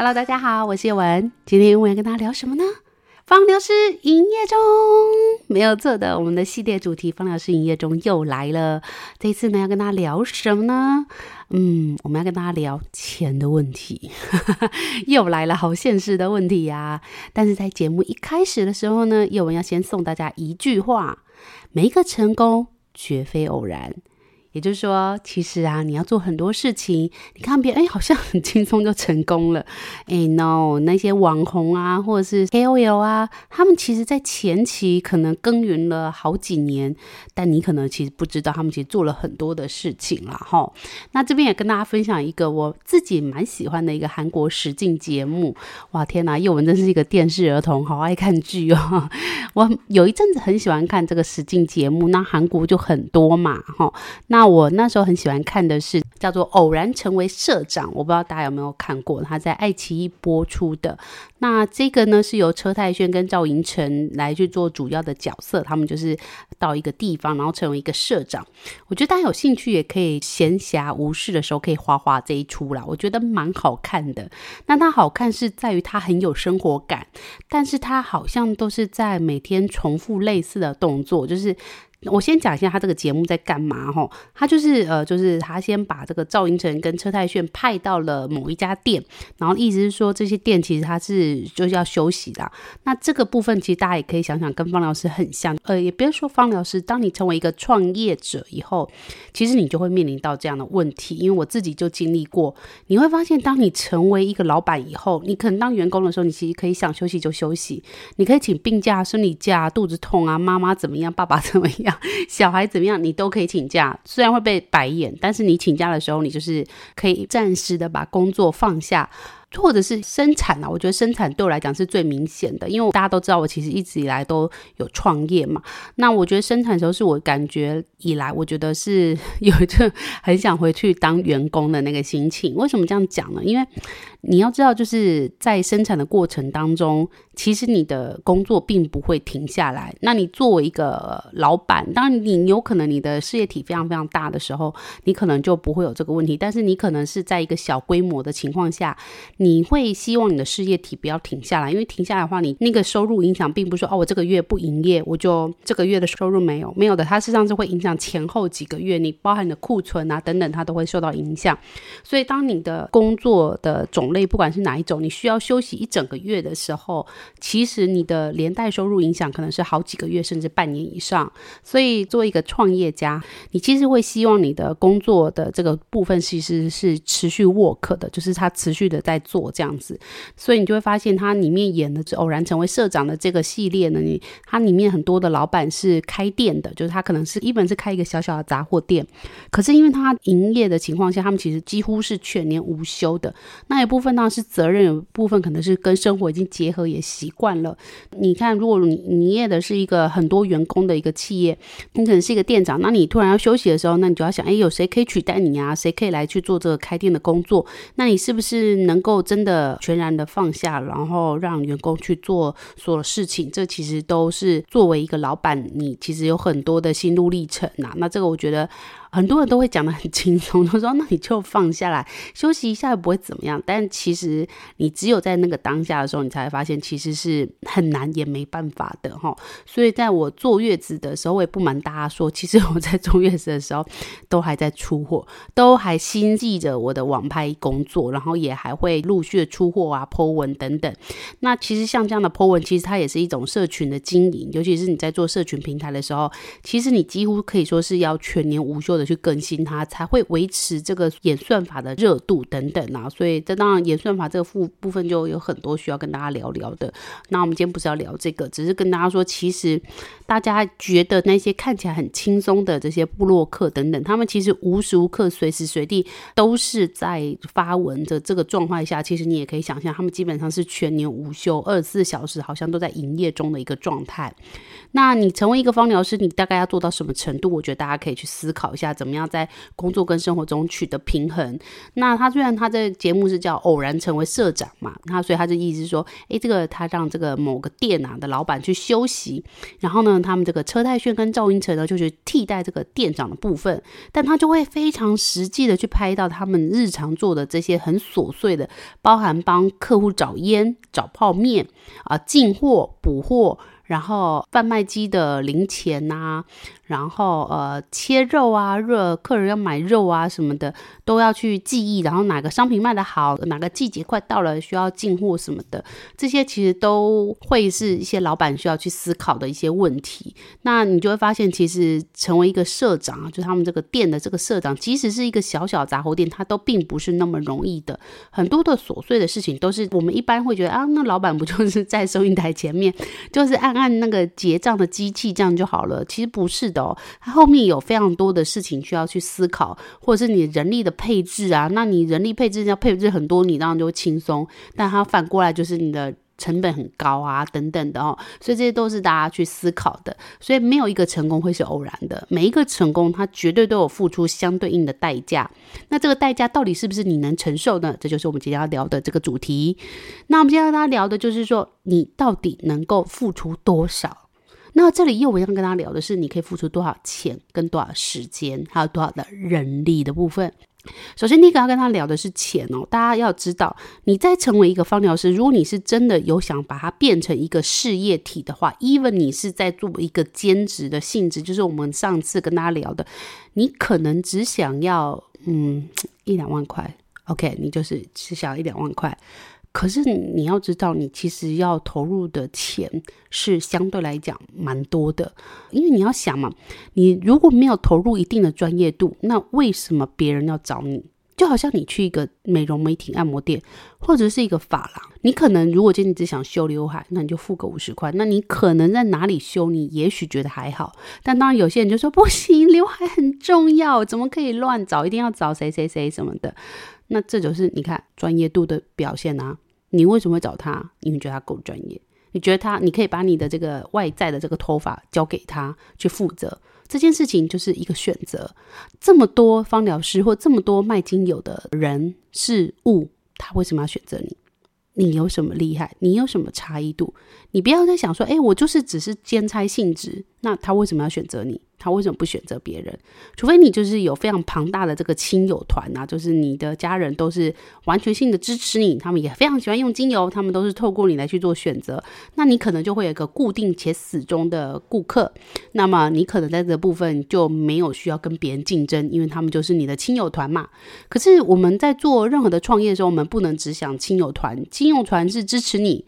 Hello，大家好，我是叶文。今天我要跟大家聊什么呢？芳疗师营业中，没有错的，我们的系列主题“芳疗师营业中”又来了。这次呢，要跟大家聊什么呢？嗯，我们要跟大家聊钱的问题，又来了，好现实的问题呀、啊。但是在节目一开始的时候呢，叶文要先送大家一句话：每一个成功绝非偶然。也就是说，其实啊，你要做很多事情，你看别人，哎，好像很轻松就成功了。哎，no，那些网红啊，或者是 KOL 啊，他们其实在前期可能耕耘了好几年，但你可能其实不知道，他们其实做了很多的事情了哈。那这边也跟大家分享一个我自己蛮喜欢的一个韩国实境节目。哇，天哪，宥雯真是一个电视儿童，好爱看剧哦。我有一阵子很喜欢看这个实境节目，那韩国就很多嘛，哈，那。那我那时候很喜欢看的是叫做《偶然成为社长》，我不知道大家有没有看过，他在爱奇艺播出的。那这个呢是由车太鉉跟赵寅成来去做主要的角色，他们就是到一个地方，然后成为一个社长。我觉得大家有兴趣也可以闲暇无事的时候可以滑滑这一出啦，我觉得蛮好看的。那它好看是在于它很有生活感，但是它好像都是在每天重复类似的动作，就是。我先讲一下他这个节目在干嘛哈，他就是呃，就是他先把这个赵寅成跟车太炫派到了某一家店，然后意思是说这些店其实他是就是要休息的。那这个部分其实大家也可以想想，跟方疗师很像。呃，也别说方疗师，当你成为一个创业者以后，其实你就会面临到这样的问题。因为我自己就经历过，你会发现，当你成为一个老板以后，你可能当员工的时候，你其实可以想休息就休息，你可以请病假、生理假、肚子痛啊、妈妈怎么样、爸爸怎么样。小孩怎么样，你都可以请假，虽然会被白眼，但是你请假的时候，你就是可以暂时的把工作放下。或者是生产啊，我觉得生产对我来讲是最明显的，因为大家都知道我其实一直以来都有创业嘛。那我觉得生产的时候是我感觉以来，我觉得是有一个很想回去当员工的那个心情。为什么这样讲呢？因为你要知道，就是在生产的过程当中，其实你的工作并不会停下来。那你作为一个老板，当然你有可能你的事业体非常非常大的时候，你可能就不会有这个问题。但是你可能是在一个小规模的情况下。你会希望你的事业体不要停下来，因为停下来的话，你那个收入影响并不是说哦，我这个月不营业，我就这个月的收入没有没有的，它实际上是会影响前后几个月，你包含你的库存啊等等，它都会受到影响。所以，当你的工作的种类不管是哪一种，你需要休息一整个月的时候，其实你的连带收入影响可能是好几个月甚至半年以上。所以，作为一个创业家，你其实会希望你的工作的这个部分其实是持续 work 的，就是它持续的在。做这样子，所以你就会发现，它里面演的偶然成为社长的这个系列呢，你它里面很多的老板是开店的，就是他可能是一本是开一个小小的杂货店，可是因为他营业的情况下，他们其实几乎是全年无休的。那一部分当然是责任，有部分可能是跟生活已经结合，也习惯了。你看，如果你营业的是一个很多员工的一个企业，你可能是一个店长，那你突然要休息的时候，那你就要想，哎，有谁可以取代你啊？谁可以来去做这个开店的工作？那你是不是能够？真的全然的放下，然后让员工去做所有事情，这其实都是作为一个老板，你其实有很多的心路历程呐、那这个我觉得。很多人都会讲得很轻松，他说：“那你就放下来休息一下，也不会怎么样。”但其实你只有在那个当下的时候，你才会发现其实是很难也没办法的哈。所以在我坐月子的时候，我也不瞒大家说，其实我在坐月子的时候都还在出货，都还心记着我的网拍工作，然后也还会陆续的出货啊、po 文等等。那其实像这样的 po 文，其实它也是一种社群的经营，尤其是你在做社群平台的时候，其实你几乎可以说是要全年无休去更新它，才会维持这个演算法的热度等等啊。所以这当然演算法这个部部分就有很多需要跟大家聊聊的。那我们今天不是要聊这个，只是跟大家说，其实大家觉得那些看起来很轻松的这些部落客等等，他们其实无时无刻、随时随地都是在发文的这个状态下，其实你也可以想象，他们基本上是全年无休，二十四小时好像都在营业中的一个状态。那你成为一个芳疗师，你大概要做到什么程度？我觉得大家可以去思考一下，怎么样在工作跟生活中取得平衡。那他虽然他这节目是叫偶然成为社长嘛，那所以他的意思是说，诶，这个他让这个某个店啊的老板去休息，然后呢，他们这个车太炫跟赵英成呢就去替代这个店长的部分，但他就会非常实际的去拍到他们日常做的这些很琐碎的，包含帮客户找烟、找泡面啊、进货、补货。然后贩卖机的零钱呐、然后呃切肉啊，热客人要买肉啊什么的都要去记忆，然后哪个商品卖得好，哪个季节快到了需要进货什么的，这些其实都会是一些老板需要去思考的一些问题。那你就会发现，其实成为一个社长，就他们这个店的这个社长，即使是一个小小杂货店，它都并不是那么容易的。很多的琐碎的事情都是我们一般会觉得啊，那老板不就是在收银台前面，就是。按按那个结账的机器，这样就好了。其实不是的哦，它后面有非常多的事情需要去思考，或者是你人力的配置啊。那你人力配置要配置很多，你当然就轻松。但它反过来就是你的成本很高啊，等等的哦。所以这些都是大家去思考的。所以没有一个成功会是偶然的，每一个成功它绝对都有付出相对应的代价。那这个代价到底是不是你能承受呢？这就是我们今天要聊的这个主题。那我们今天要跟大家聊的就是说，你到底能够付出多少？那这里又我要跟大家聊的是，你可以付出多少钱、跟多少时间，还有多少的人力的部分。首先，第一个要跟他聊的是钱哦。大家要知道，你在成为一个方疗师，如果你是真的有想把它变成一个事业体的话，even 你是在做一个兼职的性质，就是我们上次跟他聊的，你可能只想要嗯一两万块，OK，你就是只想要一两万块。可是你要知道，你其实要投入的钱是相对来讲蛮多的，因为你要想嘛，你如果没有投入一定的专业度，那为什么别人要找你？就好像你去一个美容美体按摩店，或者是一个发廊，你可能如果今天只想修刘海，那你就付个五十块，那你可能在哪里修，你也许觉得还好，但当然有些人就说 不行，刘海很重要，怎么可以乱找？一定要找谁谁谁什么的。那这就是你看专业度的表现啊！你为什么会找他？因为觉得他够专业，你觉得他，你可以把你的这个外在的这个头发交给他去负责，这件事情就是一个选择。这么多芳疗师或这么多卖精油的人事物，他为什么要选择你？你有什么厉害？你有什么差异度？你不要再想说，哎，我就是只是兼差性质，那他为什么要选择你？他为什么不选择别人？除非你就是有非常庞大的这个亲友团啊，就是你的家人都是完全性的支持你，他们也非常喜欢用精油，他们都是透过你来去做选择，那你可能就会有一个固定且死忠的顾客。那么你可能在这部分就没有需要跟别人竞争，因为他们就是你的亲友团嘛。可是我们在做任何的创业的时候，我们不能只想亲友团，亲友团是支持你。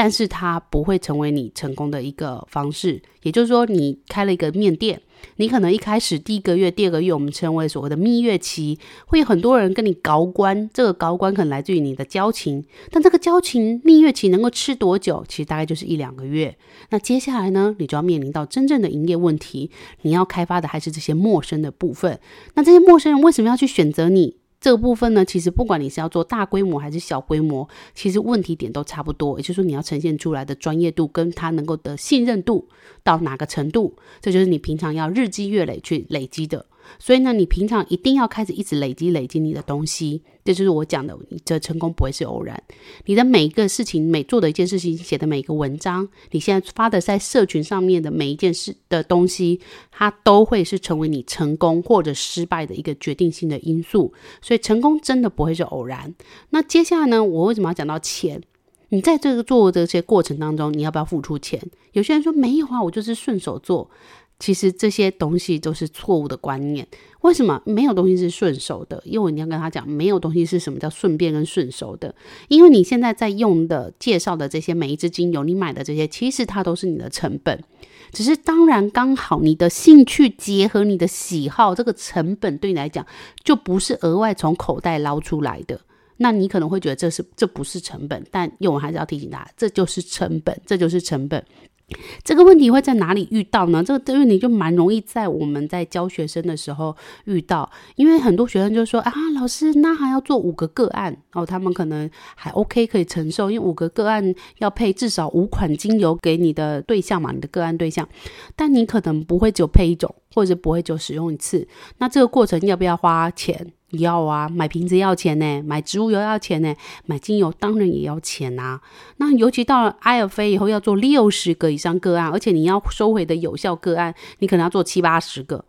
但是它不会成为你成功的一个方式，也就是说，你开了一个面店，你可能一开始第一个月、第二个月，我们称为所谓的蜜月期，会有很多人跟你搞官，这个搞官可能来自于你的交情，但这个交情蜜月期能够吃多久？其实大概就是一两个月。那接下来呢，你就要面临到真正的营业问题，你要开发的还是这些陌生的部分。那这些陌生人为什么要去选择你？这个部分呢，其实不管你是要做大规模还是小规模，其实问题点都差不多。也就是说，你要呈现出来的专业度跟他能够的信任度到哪个程度，这就是你平常要日积月累去累积的。所以呢，你平常一定要开始一直累积累积你的东西，这就是我讲的，你这成功不会是偶然。你的每一个事情，每做的一件事情，写的每一个文章，你现在发的在社群上面的每一件事的东西，它都会是成为你成功或者失败的一个决定性的因素。所以成功真的不会是偶然。那接下来呢，我为什么要讲到钱？你在这个做这些过程当中，你要不要付出钱？有些人说没有啊，我就是顺手做。其实这些东西都是错误的观念。为什么没有东西是顺手的？因为你要跟他讲，没有东西是什么叫顺便跟顺手的。因为你现在在用的、介绍的这些每一支精油，你买的这些，其实它都是你的成本。只是当然刚好你的兴趣结合你的喜好，这个成本对你来讲就不是额外从口袋捞出来的。那你可能会觉得这是这不是成本，但用我还是要提醒大家，这就是成本，这就是成本。这个问题会在哪里遇到呢？这个问题就蛮容易在我们在教学生的时候遇到，因为很多学生就说啊，老师，那还要做五个个案哦，他们可能还 OK 可以承受，因为五个个案要配至少五款精油给你的对象嘛，你的个案对象，但你可能不会只配一种，或者不会就使用一次，那这个过程要不要花钱？要啊，买瓶子要钱呢，买植物油要钱呢，买精油当然也要钱呐、啊。那尤其到了 IFA 以后，要做六十个以上个案，而且你要收回的有效个案，你可能要做七八十个。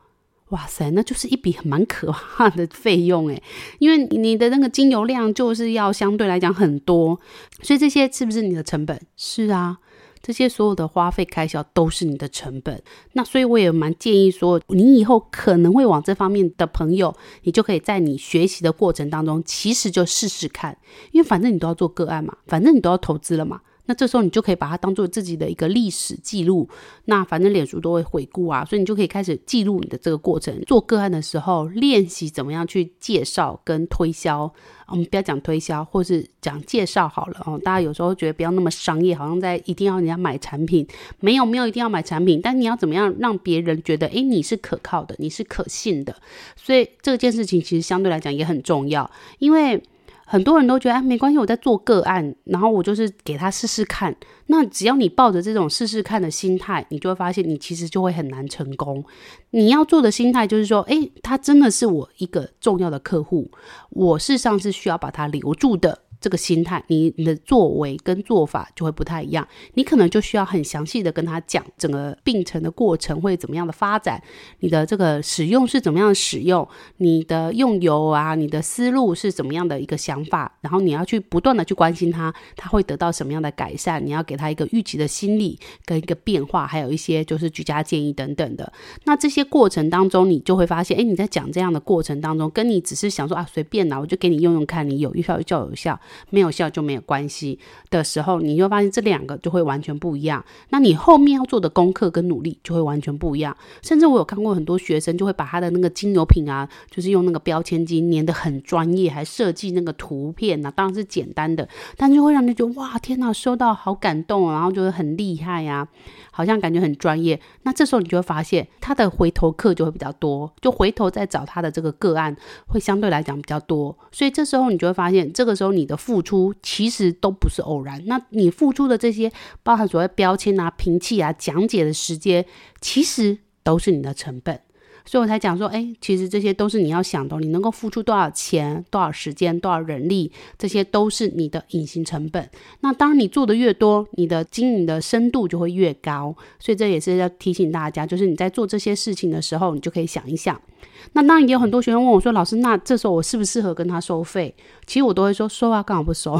哇塞，那就是一笔蛮可怕的费用诶，因为你的那个精油量就是要相对来讲很多，所以这些是不是你的成本？是啊。这些所有的花费开销都是你的成本，那所以我也蛮建议说，你以后可能会往这方面的朋友，你就可以在你学习的过程当中，其实就试试看，因为反正你都要做个案嘛，反正你都要投资了嘛。那这时候你就可以把它当做自己的一个历史记录，那反正脸书都会回顾啊，所以你就可以开始记录你的这个过程。做个案的时候，练习怎么样去介绍跟推销。我们不要讲推销，或是讲介绍好了哦。大家有时候觉得不要那么商业，好像在一定要人家买产品。没有没有一定要买产品，但你要怎么样让别人觉得，诶，你是可靠的，你是可信的。所以这件事情其实相对来讲也很重要，因为。很多人都觉得，哎，没关系，我在做个案，然后我就是给他试试看。那只要你抱着这种试试看的心态，你就会发现，你其实就会很难成功。你要做的心态就是说，哎，他真的是我一个重要的客户，我事实上是需要把他留住的。这个心态，你你的作为跟做法就会不太一样。你可能就需要很详细的跟他讲整个病程的过程会怎么样的发展，你的这个使用是怎么样的使用，你的用油啊，你的思路是怎么样的一个想法，然后你要去不断的去关心他，他会得到什么样的改善，你要给他一个预期的心理跟一个变化，还有一些就是居家建议等等的。那这些过程当中，你就会发现，哎，你在讲这样的过程当中，跟你只是想说啊随便啦，我就给你用用看，你有效就有效。没有效就没有关系的时候，你就发现这两个就会完全不一样。那你后面要做的功课跟努力就会完全不一样。甚至我有看过很多学生就会把他的那个精油品啊，就是用那个标签机粘得很专业，还设计那个图片啊，当然是简单的，但就会让人觉得哇，天哪，收到好感动，然后就是很厉害呀、好像感觉很专业，那这时候你就会发现他的回头客就会比较多，就回头再找他的这个个案会相对来讲比较多，所以这时候你就会发现，这个时候你的付出其实都不是偶然，那你付出的这些包含所谓标签啊、评气啊、讲解的时间，其实都是你的成本。所以我才讲说，哎，其实这些都是你要想的，你能够付出多少钱、多少时间、多少人力，这些都是你的隐形成本。那当，你做的越多，你的经营的深度就会越高。所以这也是要提醒大家，就是你在做这些事情的时候，你就可以想一想。那当然也有很多学生问我说：“老师，那这时候我适不适合跟他收费？”其实我都会说：“收啊，干嘛不收？”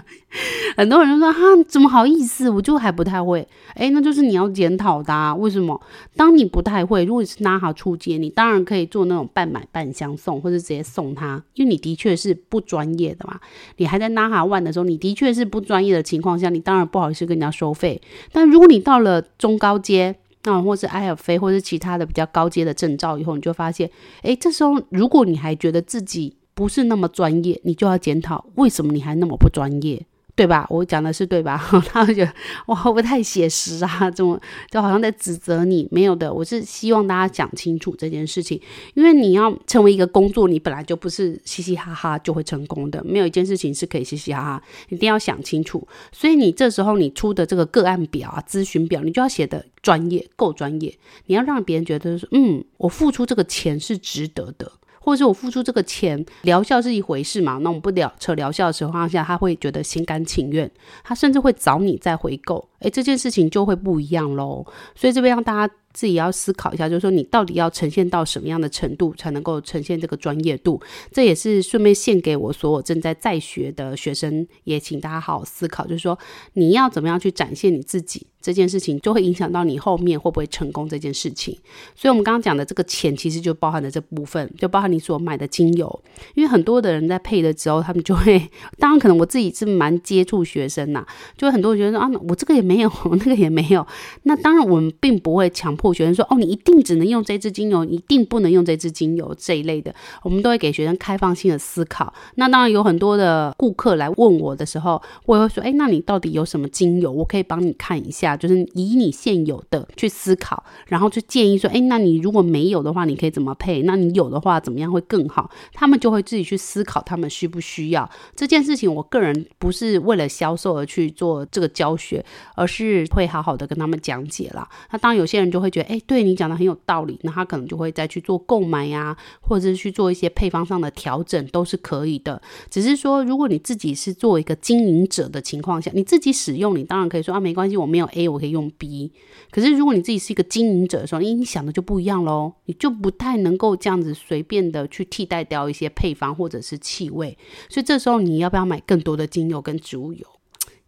很多人都说：“哈，怎么好意思？我就还不太会。”诶，那就是你要检讨的啊。为什么？当你不太会，如果你是拿好初阶，你当然可以做那种半买半相送，或者直接送他，因为你的确是不专业的嘛。你还在拿哈万的时候，你的确是不专业的情况下，你当然不好意思跟人家收费。但如果你到了中高阶，那或是 IFA 或是其他的比较高阶的证照以后，你就发现，诶，这时候如果你还觉得自己不是那么专业，你就要检讨为什么你还那么不专业。对吧？我讲的是对吧？他会觉得哇，会不太写实啊？这种就好像在指责你。没有的，我是希望大家讲清楚这件事情。因为你要成为一个工作，你本来就不是嘻嘻哈哈就会成功的。没有一件事情是可以嘻嘻哈哈，一定要想清楚。所以你这时候你出的这个个案表啊、咨询表，你就要写的专业，够专业。你要让别人觉得说，嗯，我付出这个钱是值得的。或者是我付出这个钱，疗效是一回事嘛？那我们不聊扯疗效的情况下，他会觉得心甘情愿，他甚至会找你再回购，诶，这件事情就会不一样喽。所以这边让大家自己要思考一下，就是说你到底要呈现到什么样的程度才能够呈现这个专业度？这也是顺便献给我所有正在在学的学生，也请大家好好思考，就是说你要怎么样去展现你自己。这件事情就会影响到你后面会不会成功这件事情，所以，我们刚刚讲的这个钱，其实就包含了这部分，就包含你所买的精油。因为很多的人在配的时候，他们就会，当然可能我自己是蛮接触学生呐，就很多人觉得啊，我这个也没有，那个也没有。那当然，我们并不会强迫学生说，哦，你一定只能用这支精油，一定不能用这支精油这一类的。我们都会给学生开放性的思考。那当然有很多的顾客来问我的时候，我也会说，哎，那你到底有什么精油？我可以帮你看一下。就是以你现有的去思考，然后就建议说，哎，那你如果没有的话，你可以怎么配？那你有的话，怎么样会更好？他们就会自己去思考，他们需不需要这件事情。我个人不是为了销售而去做这个教学，而是会好好的跟他们讲解啦。那当然，有些人就会觉得，哎，对你讲的很有道理，那他可能就会再去做购买呀，或者是去做一些配方上的调整，都是可以的。只是说，如果你自己是做一个经营者的情况下，你自己使用，你当然可以说啊，没关系，我没有 A。我可以用 B，可是如果你自己是一个经营者的时候，你想的就不一样喽，你就不太能够这样子随便的去替代掉一些配方或者是气味，所以这时候你要不要买更多的精油跟植物油？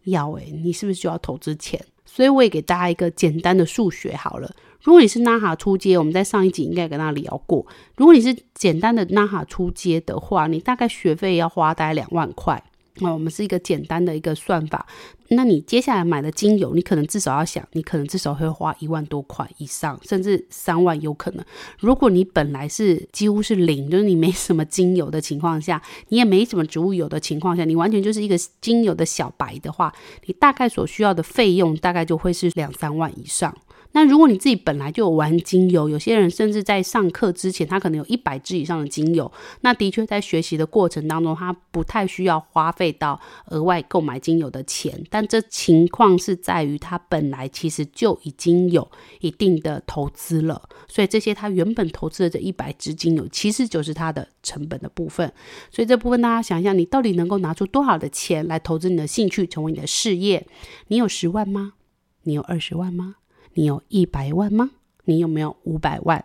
要诶，你是不是就要投资钱？所以我也给大家一个简单的数学好了，如果你是 NAHA 初阶，我们在上一集应该跟他聊过，如果你是简单的 NAHA 初阶的话，你大概学费要花大概两万块。那我们是一个简单的一个算法。那你接下来买的精油，你可能至少要想，你可能至少会花一万多块以上，甚至三万有可能。如果你本来是几乎是零，就是你没什么精油的情况下，你也没什么植物油的情况下，你完全就是一个精油的小白的话，你大概所需要的费用大概就会是两三万以上。那如果你自己本来就有玩精油，有些人甚至在上课之前，他可能有一百支以上的精油，那的确在学习的过程当中，他不太需要花费到额外购买精油的钱。但这情况是在于他本来其实就已经有一定的投资了，所以这些他原本投资的这一百支精油，其实就是他的成本的部分。所以这部分大家想一下，你到底能够拿出多少的钱来投资你的兴趣，成为你的事业？你有十万吗？你有二十万吗？你有一百万吗？你有没有五百万？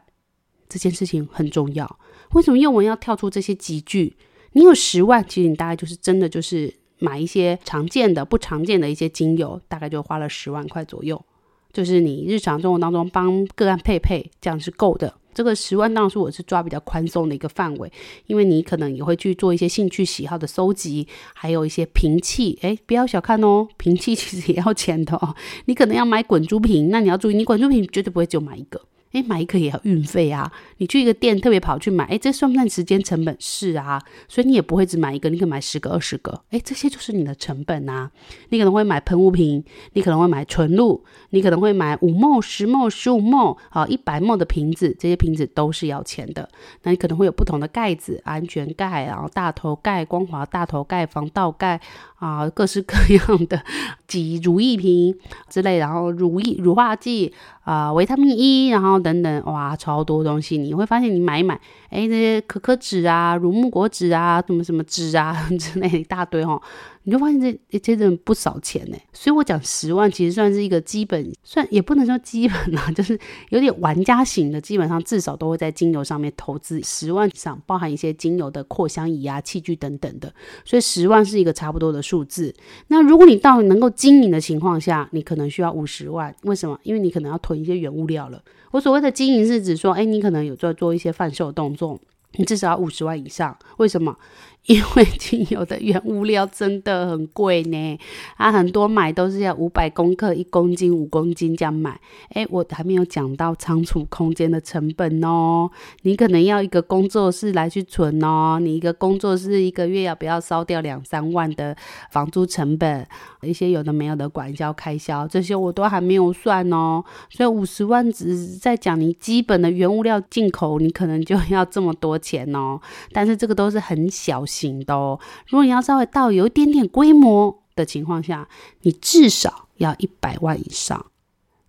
这件事情很重要。为什么用文要跳出这些集句？你有十万，其实你大概就是真的就是买一些常见的、不常见的一些精油，大概就花了十万块左右。就是你日常生活当中帮个案配配，这样是够的。这个十万当然是我是抓比较宽松的一个范围，因为你可能也会去做一些兴趣喜好的搜集，还有一些瓶器，诶，不要小看哦，瓶器其实也要钱的哦。你可能要买滚珠瓶，那你要注意，你滚珠瓶绝对不会就买一个。哎，买一个也要运费啊！你去一个店特别跑去买，哎，这算不算时间成本？是啊，所以你也不会只买一个，你可以买十个、二十个，哎，这些就是你的成本啊！你可能会买喷雾瓶，你可能会买纯露，你可能会买五 ml、十 ml、十五 ml，好，一百 ml 的瓶子，这些瓶子都是要钱的。那你可能会有不同的盖子，安全盖，然后大头盖、光滑大头盖、防盗盖啊，各式各样的挤乳液瓶之类，然后乳液、乳化剂。啊、维他命 E，然后等等，哇，超多东西，你会发现你买一买，哎，这些可可脂啊、乳木果脂啊、什么什么脂啊 之类一大堆哈。你就发现这这阵不少钱呢，所以我讲十万其实算是一个基本，算也不能说基本啊，就是有点玩家型的，基本上至少都会在精油上面投资十万以上，包含一些精油的扩香仪啊、器具等等的，所以十万是一个差不多的数字。那如果你到能够经营的情况下，你可能需要五十万，为什么？因为你可能要囤一些原物料了。我所谓的经营是指说，哎，你可能有在做一些贩售动作，你至少要五十万以上，为什么？因为精油的原物料真的很贵呢，啊，很多买都是要五百公克、一公斤、五公斤这样买。诶，我还没有讲到仓储空间的成本哦。你可能要一个工作室来去存哦，你一个工作室一个月要不要烧掉两三万的房租成本？一些有的没有的管销开销，这些我都还没有算哦。所以五十万只是在讲你基本的原物料进口，你可能就要这么多钱哦。但是这个都是很小。行的哦，如果你要稍微到有一点点规模的情况下，你至少要一百万以上。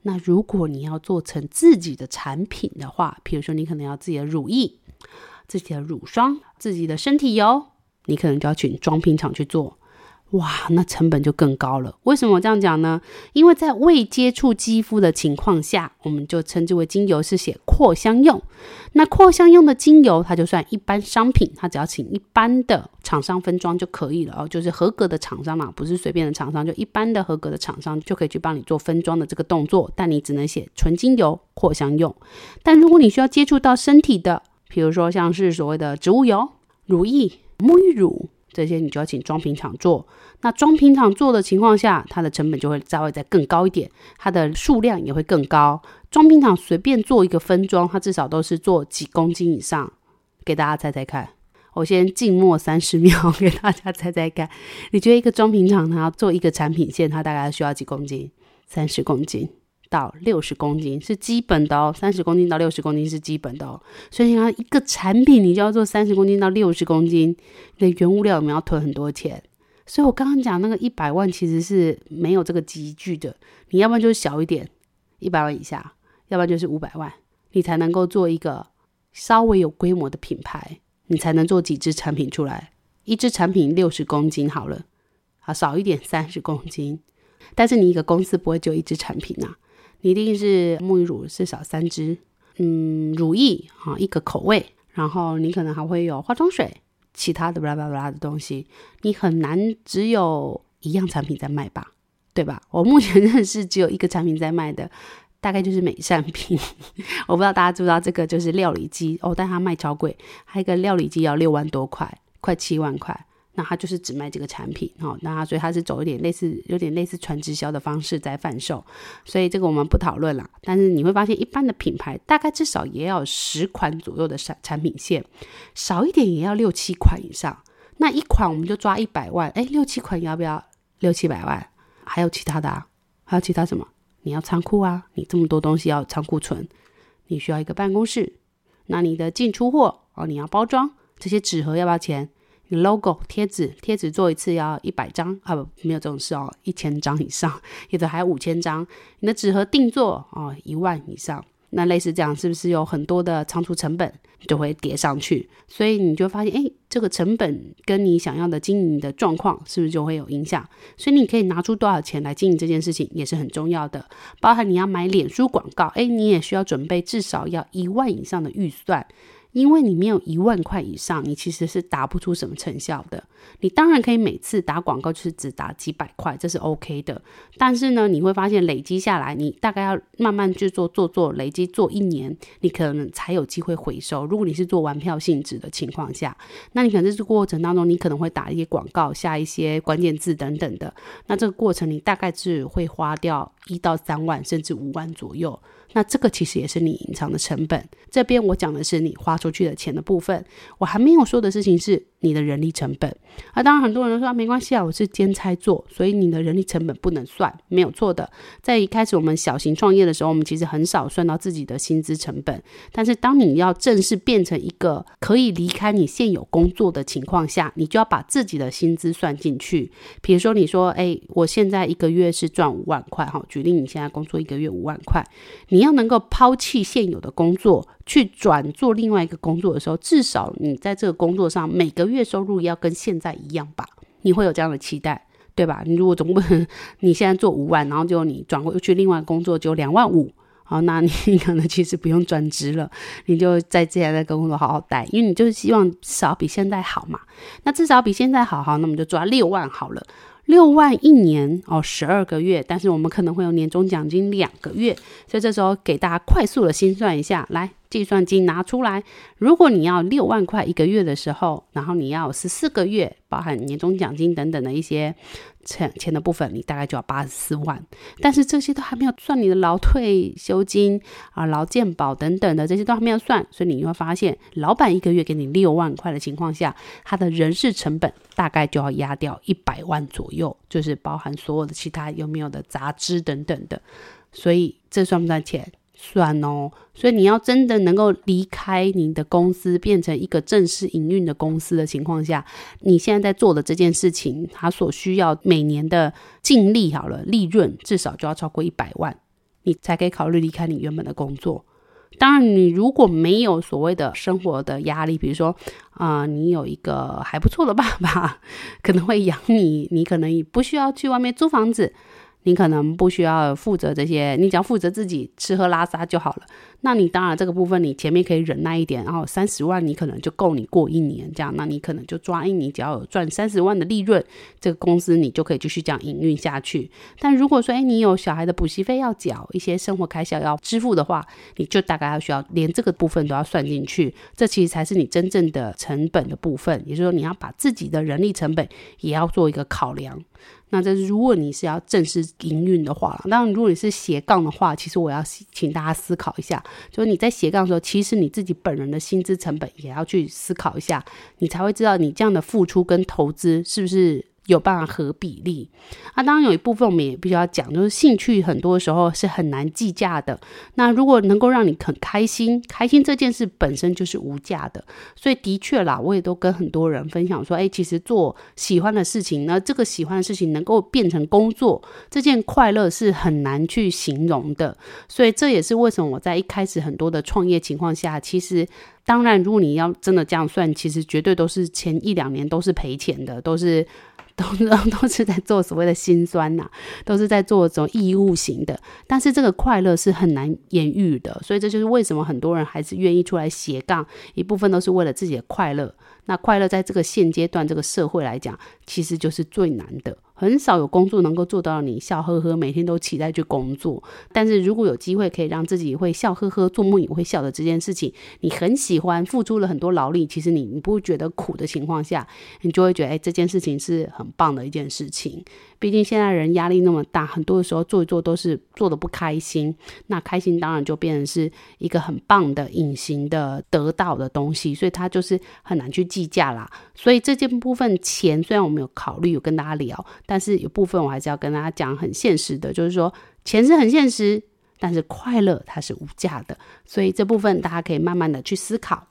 那如果你要做成自己的产品的话，比如说你可能要自己的乳液、自己的乳霜、自己的身体油，你可能就要请装瓶厂去做。哇，那成本就更高了。为什么我这样讲呢？因为在未接触肌肤的情况下，我们就称之为精油是写扩香用。那扩香用的精油，它就算一般商品，它只要请一般的厂商分装就可以了哦，就是合格的厂商嘛，不是随便的厂商，就一般的合格的厂商就可以去帮你做分装的这个动作。但你只能写纯精油扩香用。但如果你需要接触到身体的，比如说像是所谓的植物油、乳液、沐浴乳。这些你就要请装瓶厂做，那装瓶厂做的情况下，它的成本就会稍微再更高一点，它的数量也会更高。装瓶厂随便做一个分装，它至少都是做几公斤以上，给大家猜猜看。我先静默三十秒，给大家猜猜看，你觉得一个装瓶厂它要做一个产品线，它大概需要几公斤？三十公斤。到六十公斤是基本的哦，三十公斤到六十公斤是基本的哦。所以你看，一个产品你就要做三十公斤到六十公斤，你的原物料我们要囤很多钱。所以我刚刚讲那个一百万其实是没有这个级距的，你要不然就是小一点，一百万以下，要不然就是五百万，你才能够做一个稍微有规模的品牌，你才能做几支产品出来。一支产品六十公斤好了，啊少一点三十公斤，但是你一个公司不会就一支产品呐、啊。一定是沐浴乳至少三支，嗯，乳液啊一个口味，然后你可能还会有化妆水，其他的巴拉巴拉的东西，你很难只有一样产品在卖吧，对吧？我目前认识只有一个产品在卖的，大概就是美善品，我不知道大家知不知道这个就是料理机哦，但它卖超贵，它一个料理机要六万多块，快七万块。那他就是只卖这个产品，哦，那所以他是走一点类似，有点类似传直销的方式在贩售，所以这个我们不讨论了。但是你会发现，一般的品牌大概至少也要十款左右的产产品线，少一点也要六七款以上。那一款我们就抓一百万，哎，六七款要不要六七百万？还有其他的啊？还有其他什么？你要仓库啊？你这么多东西要仓库存，你需要一个办公室，那你的进出货哦，你要包装这些纸盒要不要钱？你 logo 贴纸，贴纸做一次要一百张啊，不，没有这种事哦，一千张以上，有的还有五千张。你的纸盒定做哦，一万以上，那类似这样，是不是有很多的仓储成本就会叠上去？所以你就发现，哎，这个成本跟你想要的经营的状况是不是就会有影响？所以你可以拿出多少钱来经营这件事情，也是很重要的。包含你要买脸书广告，哎，你也需要准备至少要一万以上的预算。因为你没有一万块以上，你其实是打不出什么成效的。你当然可以每次打广告就是只打几百块，这是 OK 的。但是呢，你会发现累积下来，你大概要慢慢去做做做，累积做一年，你可能才有机会回收。如果你是做玩票性质的情况下，那你可能在这个过程当中，你可能会打一些广告，下一些关键字等等的。那这个过程你大概是会花掉一到三万，甚至五万左右。那这个其实也是你隐藏的成本。这边我讲的是你花出去的钱的部分，我还没有说的事情是你的人力成本。啊，当然很多人都说没关系啊，我是兼差做，所以你的人力成本不能算，没有错的。在一开始我们小型创业的时候，我们其实很少算到自己的薪资成本。但是当你要正式变成一个可以离开你现有工作的情况下，你就要把自己的薪资算进去。比如说你说，哎，我现在一个月是赚五万块，哈，举例你现在工作一个月五万块，你。要能够抛弃现有的工作，去转做另外一个工作的时候，至少你在这个工作上每个月收入要跟现在一样吧？你会有这样的期待，对吧？你如果总不能你现在做五万，然后就你转过去另外工作就两万五，好，那你可能其实不用转职了，你就在接下来的工作好好待，因为你就是希望至少比现在好嘛。那至少比现在好，好，那我们就抓六万好了。六万一年哦，十二个月，但是我们可能会有年终奖金两个月，所以这时候给大家快速的心算一下，来，计算机拿出来。如果你要六万块一个月的时候，然后你要十四个月，包含年终奖金等等的一些钱钱的部分，你大概就要八十四万。但是这些都还没有算你的劳退休金啊、劳健保等等的，这些都还没有算，所以你会发现，老板一个月给你六万块的情况下，他的人事成本大概就要压掉一百万左右，就是包含所有的其他有没有的杂支等等的。所以这算不算钱？算哦，所以你要真的能够离开你的公司，变成一个正式营运的公司的情况下，你现在在做的这件事情，它所需要每年的净利好了，利润至少就要超过一百万，你才可以考虑离开你原本的工作。当然，你如果没有所谓的生活的压力，比如说啊、你有一个还不错的爸爸，可能会养你，你可能也不需要去外面租房子。你可能不需要负责这些，你只要负责自己吃喝拉撒就好了。那你当然这个部分你前面可以忍耐一点，然后三十万你可能就够你过一年这样。那你可能就抓，你只要有赚三十万的利润，这个公司你就可以继续这样营运下去。但如果说，哎，你有小孩的补习费要缴，一些生活开销要支付的话，你就大概要需要连这个部分都要算进去。这其实才是你真正的成本的部分，也就是说你要把自己的人力成本也要做一个考量。那这如果你是要正式营运的话，当然如果你是斜杠的话，其实我要请大家思考一下，就是你在斜杠的时候，其实你自己本人的薪资成本也要去思考一下，你才会知道你这样的付出跟投资是不是。有办法合比例啊，当然有一部分我们也必须要讲，就是兴趣很多时候是很难计价的。那如果能够让你很开心，开心这件事本身就是无价的。所以的确啦，我也都跟很多人分享说，哎，其实做喜欢的事情呢，这个喜欢的事情能够变成工作，这件快乐是很难去形容的。所以这也是为什么我在一开始很多的创业情况下，其实当然如果你要真的这样算，其实绝对都是前一两年都是赔钱的，都是。都都 都是在做所谓的辛酸呐、都是在做这种义务型的，但是这个快乐是很难言喻的，所以这就是为什么很多人还是愿意出来斜杠，一部分都是为了自己的快乐。那快乐在这个现阶段这个社会来讲，其实就是最难的。很少有工作能够做到你笑呵呵，每天都期待去工作。但是如果有机会可以让自己会笑呵呵，做梦也会笑的这件事情，你很喜欢，付出了很多劳力，其实你你不会觉得苦的情况下，你就会觉得哎，这件事情是很棒的一件事情。毕竟现在人压力那么大，很多的时候做一做都是做的不开心。那开心当然就变成是一个很棒的隐形的得到的东西，所以它就是很难去计价啦。所以这件部分钱虽然我们有考虑，有跟大家聊。但是有部分我还是要跟大家讲很现实的，就是说钱是很现实，但是快乐它是无价的，所以这部分大家可以慢慢的去思考。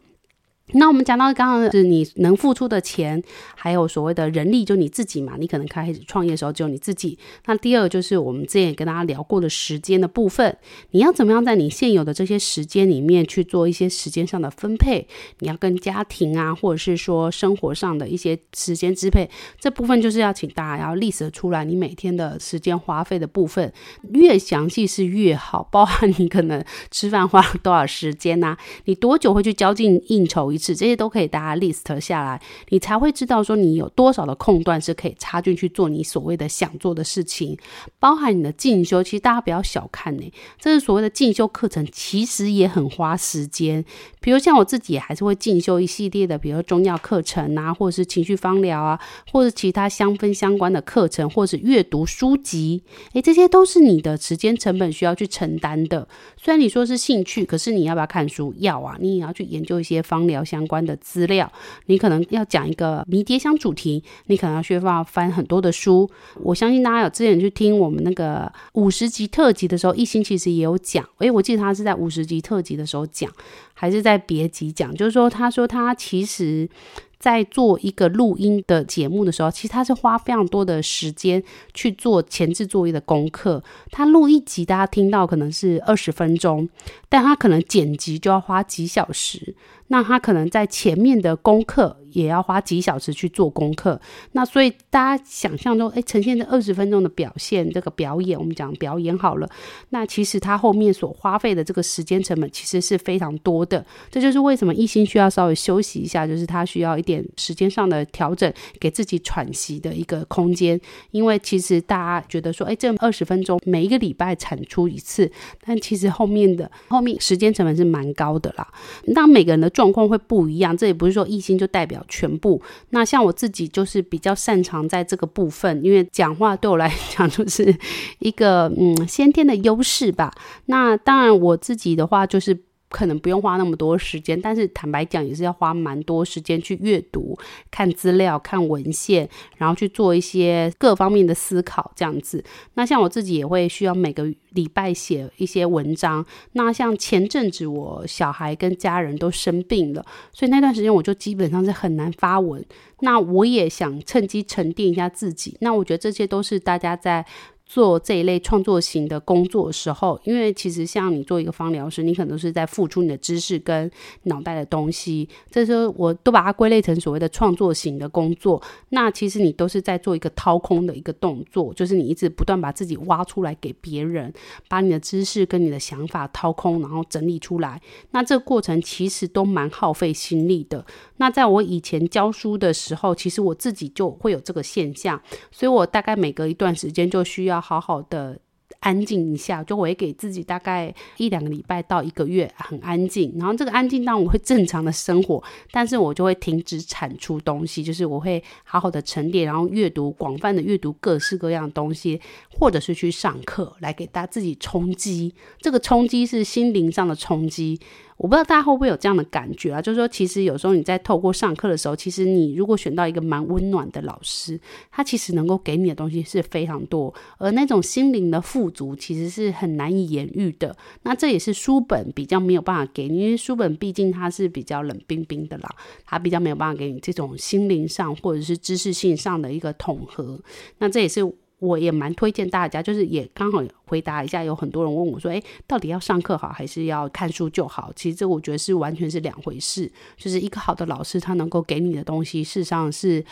那我们讲到刚刚是你能付出的钱，还有所谓的人力，就你自己嘛。你可能开始创业的时候只有你自己。那第二就是我们之前也跟大家聊过的时间的部分，你要怎么样在你现有的这些时间里面去做一些时间上的分配？你要跟家庭啊，或者是说生活上的一些时间支配，这部分就是要请大家要 list 出来，你每天的时间花费的部分越详细是越好，包含你可能吃饭花了多少时间呐、你多久会去交际应酬。一次这些都可以大家 list 下来，你才会知道说你有多少的空段是可以插进去做你所谓的想做的事情，包含你的进修。其实大家不要小看呢，这是所谓的进修课程，其实也很花时间。比如像我自己还是会进修一系列的，比如中药课程啊，或者是情绪芳疗啊，或者其他香氛相关的课程，或是阅读书籍。诶，这些都是你的时间成本需要去承担的。虽然你说是兴趣，可是你要不要看书？要啊，你也要去研究一些芳疗相关的资料，你可能要讲一个迷迭香主题，你可能要需要翻很多的书。我相信大家有之前去听我们那个五十集特辑的时候，一心其实也有讲。诶，我记得他是在五十集特辑的时候讲，还是在别集讲？就是说，他说他其实。在做一个录音的节目的时候，其实他是花非常多的时间去做前置作业的功课。他录一集，大家听到可能是二十分钟，但他可能剪辑就要花几小时。那他可能在前面的功课也要花几小时去做功课，那所以大家想象中，哎，呈现这二十分钟的表现，这个表演，我们讲表演好了，那其实他后面所花费的这个时间成本其实是非常多的。这就是为什么一心需要稍微休息一下，就是他需要一点时间上的调整，给自己喘息的一个空间。因为其实大家觉得说，哎，这二十分钟每一个礼拜产出一次，但其实后面的后面时间成本是蛮高的啦。那每个人的状况会不一样，这也不是说一心就代表全部。那像我自己就是比较擅长在这个部分，因为讲话对我来讲就是一个嗯先天的优势吧。那当然我自己的话就是。可能不用花那么多时间，但是坦白讲也是要花蛮多时间去阅读、看资料、看文献，然后去做一些各方面的思考，这样子。那像我自己也会需要每个礼拜写一些文章。那像前阵子我小孩跟家人都生病了，所以那段时间我就基本上是很难发文。那我也想趁机沉淀一下自己。那我觉得这些都是大家在。做这一类创作型的工作的时候，因为其实像你做一个芳疗师，你可能是在付出你的知识跟脑袋的东西，这时候我都把它归类成所谓的创作型的工作。那其实你都是在做一个掏空的一个动作，就是你一直不断把自己挖出来给别人，把你的知识跟你的想法掏空，然后整理出来。那这个过程其实都蛮耗费心力的。那在我以前教书的时候，其实我自己就会有这个现象，所以我大概每隔一段时间就需要要好好的。安静一下，就我会给自己大概一两个礼拜到一个月很安静，然后这个安静当然我会正常的生活，但是我就会停止产出东西，就是我会好好的沉淀，然后阅读广泛的阅读各式各样的东西，或者是去上课来给大家自己冲击，这个冲击是心灵上的冲击。我不知道大家会不会有这样的感觉啊？就是说，其实有时候你在透过上课的时候，其实你如果选到一个蛮温暖的老师，他其实能够给你的东西是非常多，而那种心灵的富足其实是很难以言喻的。那这也是书本比较没有办法给你，因为书本毕竟它是比较冷冰冰的啦，它比较没有办法给你这种心灵上或者是知识性上的一个统合。那这也是。我也蛮推荐大家，就是也刚好回答一下，有很多人问我说：“诶，到底要上课好，还是要看书就好？”其实这我觉得是完全是两回事。就是一个好的老师，他能够给你的东西，事实上是。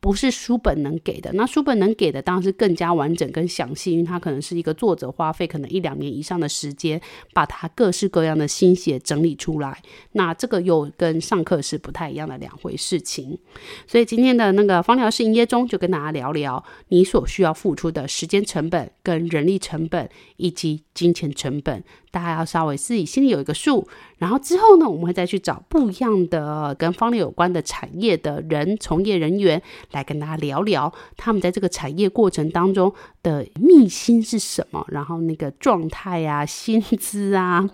不是书本能给的，那书本能给的当然是更加完整跟详细，因为它可能是一个作者花费可能一两年以上的时间，把它各式各样的心血整理出来。那这个又跟上课是不太一样的两回事情。所以今天的那个方疗师营业中，就跟大家聊聊你所需要付出的时间成本、跟人力成本以及金钱成本。大家要稍微自己心里有一个数，然后之后呢，我们会再去找不一样的跟方疗有关的产业的人、从业人员来跟大家聊聊，他们在这个产业过程当中的秘辛是什么，然后那个状态啊、薪资啊，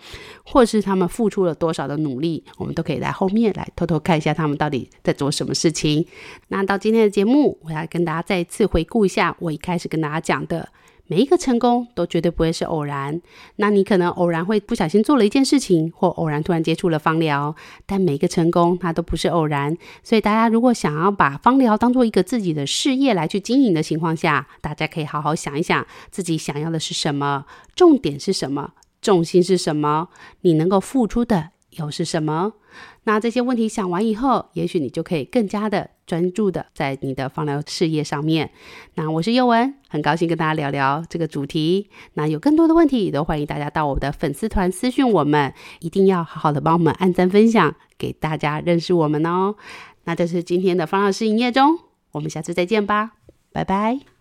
或是他们付出了多少的努力，我们都可以在后面来偷偷看一下他们到底在做什么事情。那到今天的节目，我要跟大家再次回顾一下我一开始跟大家讲的。每一个成功都绝对不会是偶然，那你可能偶然会不小心做了一件事情，或偶然突然接触了芳疗，但每一个成功它都不是偶然。所以大家如果想要把芳疗当做一个自己的事业来去经营的情况下，大家可以好好想一想自己想要的是什么，重点是什么，重心是什么，你能够付出的又是什么？那这些问题想完以后，也许你就可以更加的专注的在你的放疗事业上面。那我是佑文，很高兴跟大家聊聊这个主题。那有更多的问题，也都欢迎大家到我们的粉丝团私讯我们，一定要好好的帮我们按赞分享，给大家认识我们哦。那这是今天的方老师营业中，我们下次再见吧，拜拜。